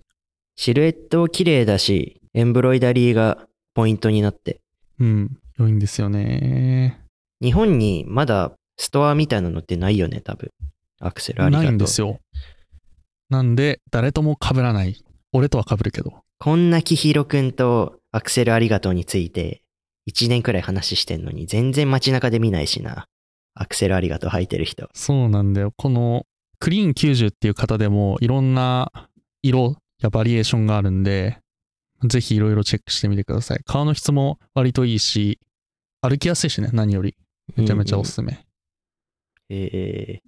シルエット綺麗だし、エンブロイダリーがポイントになって。うん、良いんですよね。日本にまだストアみたいなのってないよね、多分。アクセルありがとう。ないんですよ。なんで、誰とも被らない。俺とは被るけど。こんなキヒロくんとアクセルありがとうについて、1年くらい話してんのに、全然街中で見ないしな。アクセルありがとう履いてる人。そうなんだよ。このクリーン90っていう方でもいろんな色やバリエーションがあるんで、ぜひいろいろチェックしてみてください。革の質も割といいし、歩きやすいしね、何より。めちゃめちゃおすすめ。え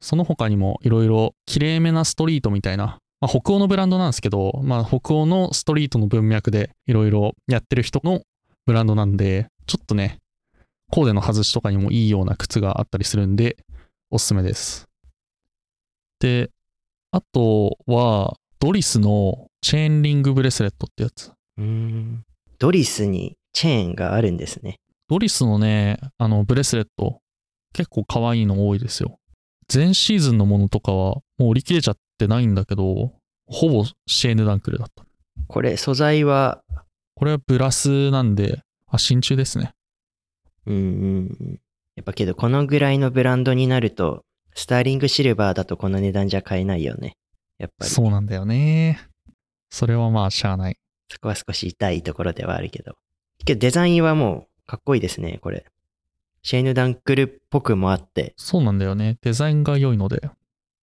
その他にもいろいろ綺麗めなストリートみたいな、まあ、北欧のブランドなんですけど、まあ、北欧のストリートの文脈でいろいろやってる人のブランドなんで、ちょっとね、コーデの外しとかにもいいような靴があったりするんで、おすすめです。で、あとは、ドリスのチェーンリングブレスレットってやつ。ー、うーん。ドリスにチェーンがあるんですね。ドリスのね、あの、ブレスレット、結構可愛いの多いですよ。前シーズンのものとかは、もう売り切れちゃってないんだけど、ほぼシェーヌダンクルだった。これ、素材は、これはブラスなんで、あ、真鍮ですね。うんうんうん。やっぱけどこのぐらいのブランドになると、スターリングシルバーだとこの値段じゃ買えないよね。やっぱり。そうなんだよね。それはまあしゃあない。そこは少し痛いところではあるけど。けどデザインはもうかっこいいですね、これ。シェーヌ・ダンクルっぽくもあって。そうなんだよね。デザインが良いので。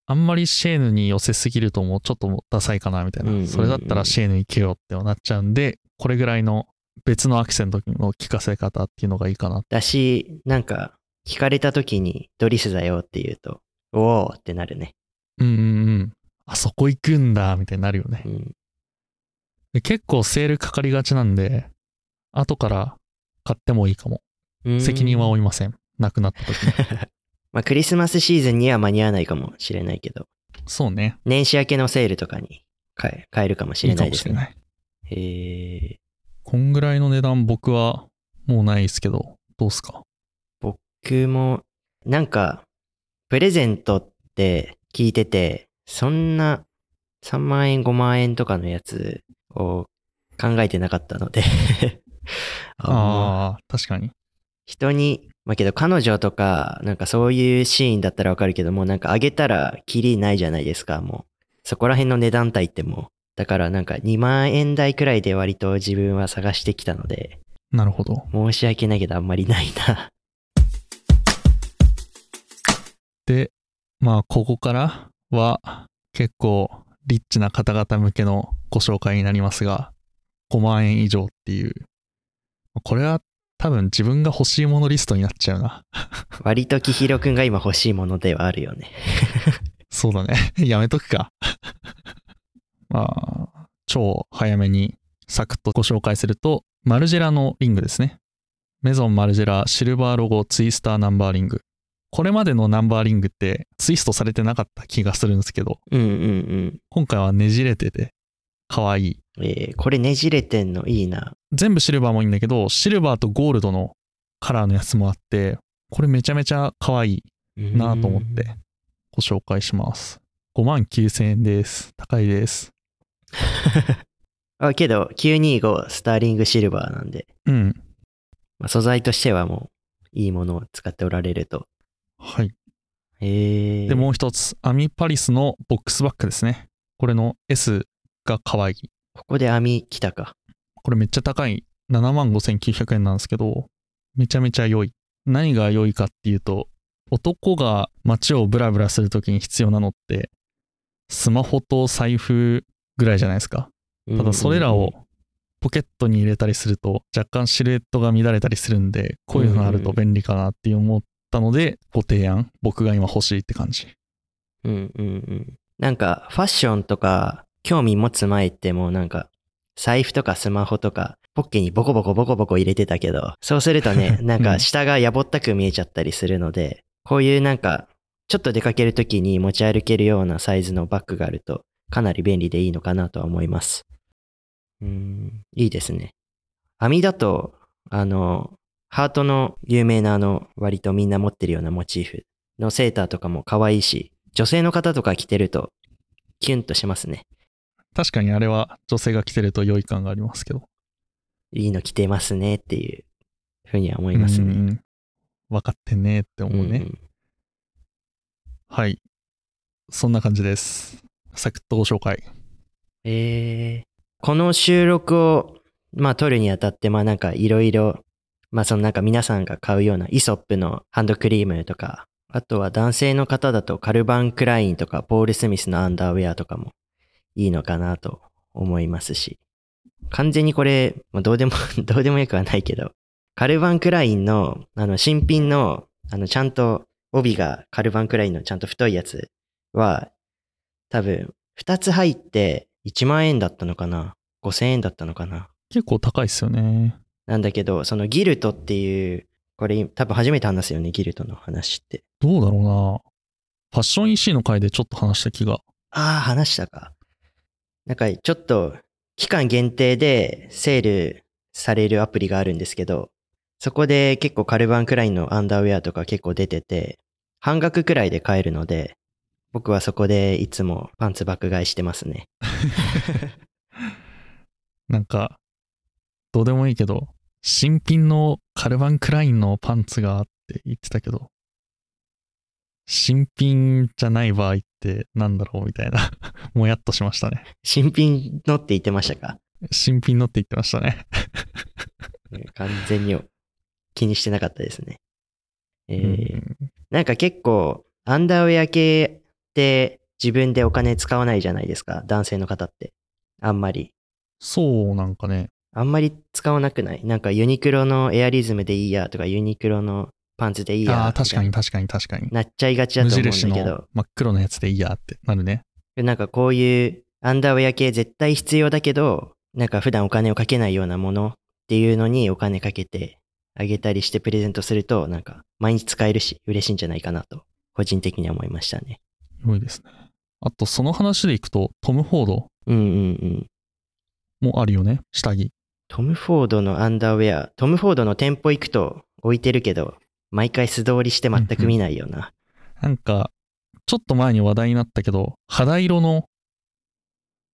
あんまりシェーヌに寄せすぎるともうちょっとダサいかなみたいな。うんうんうんそれだったらシェーヌ行けよってなっちゃうんで、これぐらいの別のアクセントの効かせ方っていうのがいいかな。だし、なんか、聞かれた時にドリスだよって言うと、おーってなるね。うんうんうん。あそこ行くんだみたいになるよねう。ん。で結構セールかかりがちなんで、後から買ってもいいかも。うん責任は負いません。なくなった時に。[LAUGHS] まあ、クリスマスシーズンには間に合わないかもしれないけど、そうね。年始明けのセールとかに買えるかもしいいかれないですね。もしれない。へえ。こんぐらいの値段僕はもうないですけど、どうすか？僕も、なんか、プレゼントって聞いてて、そんな3万円5万円とかのやつを考えてなかったので [LAUGHS] あああ、確かに。人に、まあけど彼女とか、なんかそういうシーンだったらわかるけども、なんかあげたらキリないじゃないですか、もう。そこら辺の値段帯ってもう。だからなんか2万円台くらいで割と自分は探してきたので、なるほど。申し訳ないけどあんまりないな。[LAUGHS] で、まあ、ここからは結構リッチな方々向けのご紹介になりますが、5万円以上っていう。これは多分自分が欲しいものリストになっちゃうな。[LAUGHS] 割ときひろくんが今欲しいものではあるよね。[LAUGHS] そうだね。やめとくか。まあ、超早めにサクッとご紹介すると、マルジェラのリングですね。メゾンマルジェラシルバーロゴツイスターナンバーリング。これまでのナンバーリングってツイストされてなかった気がするんですけど、うんうんうん。今回はねじれてて、可愛い。えー、これねじれてんのいいな。全部シルバーもいいんだけど、シルバーとゴールドのカラーのやつもあって、これめちゃめちゃ可愛いなと思ってご紹介します。5万9000円です。高いです。[LAUGHS] あ、けど、925スターリングシルバーなんで、うん。まあ、素材としてはもう、いいものを使っておられると。はい。へえ。で、もう一つ、アミパリスのボックスバッグですね。これの S が可愛い。ここで網来たか。これめっちゃ高い。7万5900円なんですけど、めちゃめちゃ良い。何が良いかっていうと、男が街をブラブラするときに必要なのって、スマホと財布ぐらいじゃないですか。ただそれらをポケットに入れたりすると若干シルエットが乱れたりするんで、こういうのがあると便利かなって思ったので、ご提案。僕が今欲しいって感じ。うんうんうん。なんか、ファッションとか、興味持つ前ってもうなんか、財布とかスマホとか、ポッケにボコボコボコボコ入れてたけど、そうするとね、[LAUGHS] なんか下がやぼったく見えちゃったりするので、こういうなんか、ちょっと出かけるときに持ち歩けるようなサイズのバッグがあると、かなり便利でいいのかなとは思います。うーん、いいですね。網だと、あの、ハートの有名なあの、割とみんな持ってるようなモチーフのセーターとかも可愛いし、女性の方とか着てると、キュンとしますね。確かにあれは女性が着てると良い感がありますけど。いいの着てますねっていうふうには思いますね。うん分かってんねって思うね。んはい。そんな感じです。サクッとご紹介。えー、この収録を、まあ、撮るにあたって、まあ、なんかいろいろ、まあ、そのなんか皆さんが買うようなイソップのハンドクリームとか、あとは男性の方だとカルバン・クラインとかポール・スミスのアンダーウェアとかもいいのかなと思いますし、完全にこれ、まあ、どうでも、どうでもよくはないけど、カルバン・クラインの、あの、新品の、あの、ちゃんと帯がカルバン・クラインのちゃんと太いやつは、多分、2つ入って1万円だったのかな ?5000 円だったのかな結構高いっすよね。なんだけど、そのギルトっていう、これ多分初めて話すよね、ギルトの話って。どうだろうな。ファッション EC の回でちょっと話した気が。ああ、話したか。なんかちょっと期間限定でセールされるアプリがあるんですけど、そこで結構カルバンクラインのアンダーウェアとか結構出てて、半額くらいで買えるので、僕はそこでいつもパンツ爆買いしてますね。[LAUGHS] なんか、どうでもいいけど、新品のカルバン・クラインのパンツがって言ってたけど、新品じゃない場合ってなんだろうみたいな、[LAUGHS] もやっとしましたね。新品のって言ってましたか？新品のって言ってましたね。完全に気にしてなかったですね。えーうんなんか結構、アンダーウェア系って自分でお金使わないじゃないですか、男性の方って。あんまり。そうなんかね。あんまり使わなくない？なんかユニクロのエアリズムでいいやとか、ユニクロのパンツでいいやああ、確かに確かに確かに。ななっちゃいがちだ無と思うんだけど、真っ黒のやつでいいやってなるね。なんかこういうアンダーウェア系絶対必要だけど、なんか普段お金をかけないようなものっていうのにお金かけてあげたりしてプレゼントすると、なんか毎日使えるし嬉しいんじゃないかなと、個人的には思いましたね。すごいですね。あと、その話でいくと、トム・フォードうんうんうん。もあるよね、下着。トム・フォードのアンダーウェア、トム・フォードの店舗行くと置いてるけど、毎回素通りして全く見ないよな。なんか、ちょっと前に話題になったけど、肌色の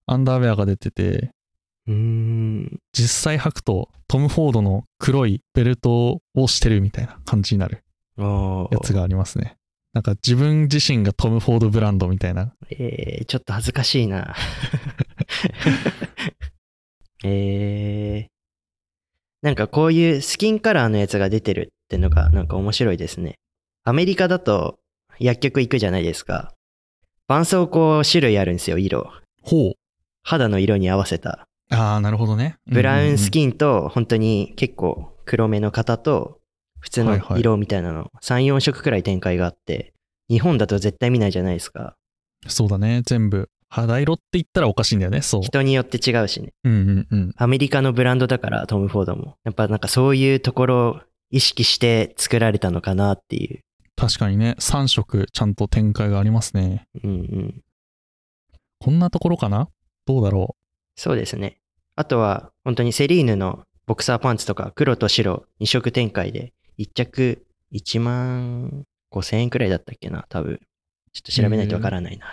アンダーウェアが出てて、うーん。実際履くとトム・フォードの黒いベルトをしてるみたいな感じになるやつがありますね。なんか自分自身がトム・フォードブランドみたいな。えー、ちょっと恥ずかしいな。[LAUGHS] えー、なんかこういうスキンカラーのやつが出てるってのがなんか面白いですね。アメリカだと薬局行くじゃないですか。絆創膏種類あるんですよ、色。ほう。肌の色に合わせた。ああ、なるほどね。ブラウンスン。キンと本当に結構黒めの方と普通のはいはい色みたいなの3、4色くらい展開があって、日本だと絶対見ないじゃないですか。そうだね。全部。肌色って言ったらおかしいんだよね。そう。人によって違うしね。うんうんうん。アメリカのブランドだから、トム・フォードも。やっぱなんかそういうところを意識して作られたのかなっていう。確かにね、3色ちゃんと展開がありますね。うんうん。こんなところかな？どうだろそうですね。あとは、本当にセリーヌのボクサーパンツとか黒と白2色展開で、1着1万5千円くらいだったっけな、多分。ちょっと調べないとわからないな。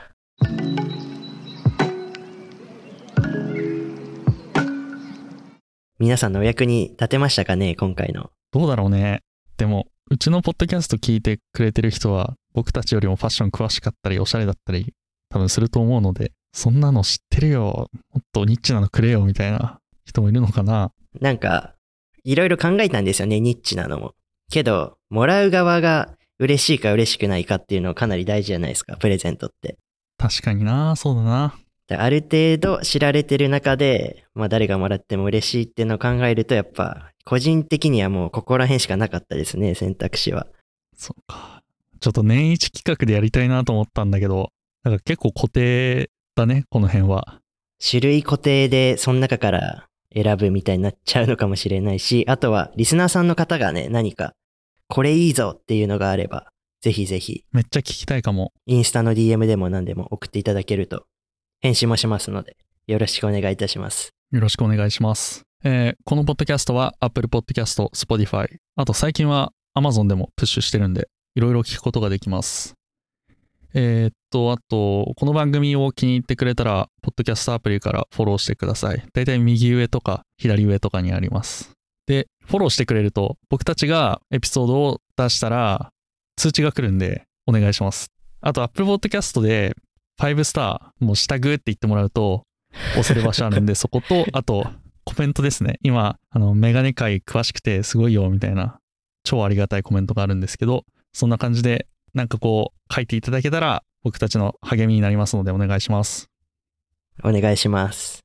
皆さんのお役に立てましたかね、今回の。う。どうだろうね。でも、うちのポッドキャスト聞いてくれてる人は、僕たちよりもファッション詳しかったり、おしゃれだったり、多分すると思うので、そんなの知ってるよ。もっとニッチなのくれよ、みたいな人もいるのかな。なんか、いろいろ考えたんですよね、ニッチなのも。けど、もらう側が嬉しいか嬉しくないかっていうのかなり大事じゃないですか、プレゼントって。確かにな、そうだな。である程度知られてる中で、まあ誰がもらっても嬉しいっていうのを考えると、やっぱ、個人的にはもうここら辺しかなかったですね、選択肢は。そうか。ちょっと年一企画でやりたいなと思ったんだけど、なんか結構固定だね、この辺は。種類固定で、その中から選ぶみたいになっちゃうのかもしれないし、あとは、リスナーさんの方がね、何か、これいいぞっていうのがあれば、ぜひぜひ、めっちゃ聞きたいかも。インスタの DM でも何でも送っていただけると、返信もしますので、よろしくお願いいたします。よろしくお願いします。えーこのポッドキャストは Apple Podcast、Spotify、あと最近は Amazon でもプッシュしてるんで、いろいろ聞くことができます。えーっと、あと、この番組を気に入ってくれたら、ポッドキャストアプリからフォローしてください。だいたい右上とか左上とかにあります。で、フォローしてくれると、僕たちがエピソードを出したら、通知が来るんで、お願いします。あと、Apple Podcast で、5スター、もう下グーって言ってもらうと、押せる場所あるんで、[LAUGHS] そこと、あと、コメントですね。今、あの、メガネ界詳しくてすごいよ、みたいな、超ありがたいコメントがあるんですけど、そんな感じで、なんかこう、書いていただけたら、僕たちの励みになりますので、お願いします。お願いします。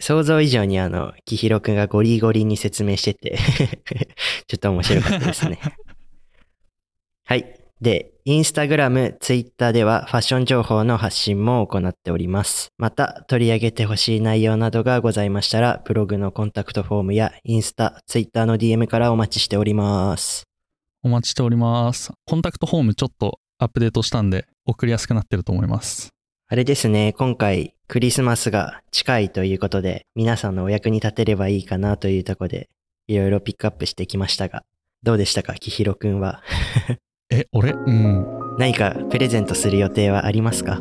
想像以上にあの、きひろくんがゴリゴリに説明してて、[LAUGHS] ちょっと面白かったですね。[LAUGHS] はい。で、インスタグラム、ツイッターではファッション情報の発信も行っております。また、取り上げてほしい内容などがございましたら、ブログのコンタクトフォームやインスタ、ツイッターの DM からお待ちしております。お待ちしております。コンタクトフォームちょっとアップデートしたんで、送りやすくなってると思います。あれですね、今回クリスマスが近いということで、皆さんのお役に立てればいいかなというところで、いろいろピックアップしてきましたが、どうでしたか、きひろくんは？[LAUGHS] え、俺？うん。何かプレゼントする予定はありますか？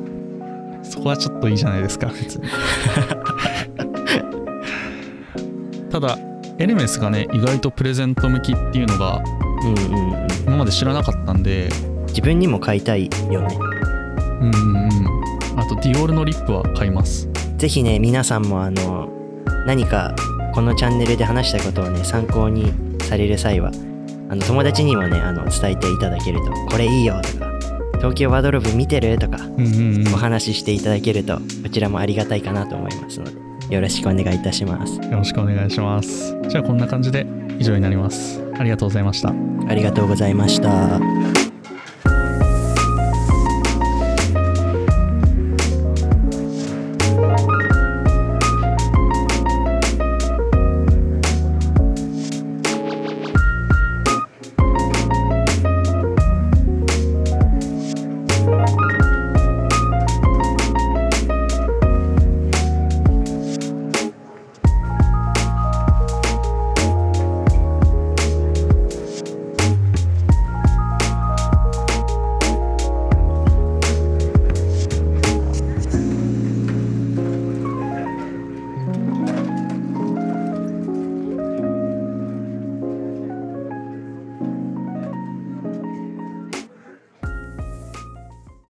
そこはちょっといいじゃないですか、別に。[LAUGHS] ただ、エルメスがね意外とプレゼント向きっていうのがうんうんうん。今まで知らなかったんで自分にも買いたいよね。うんうんうんあとディオールのリップは買います。ぜひね、皆さんもあの、何かこのチャンネルで話したことをね、参考にされる際は、あの友達にもね、あの伝えていただけると、これいいよとか、東京ワードローブ見てるとか、うんうんうん。お話ししていただけると、こちらもありがたいかなと思いますので、よろしくお願いいたします。よろしくお願いします。じゃあこんな感じで以上になります。ありがとうございました。ありがとうございました。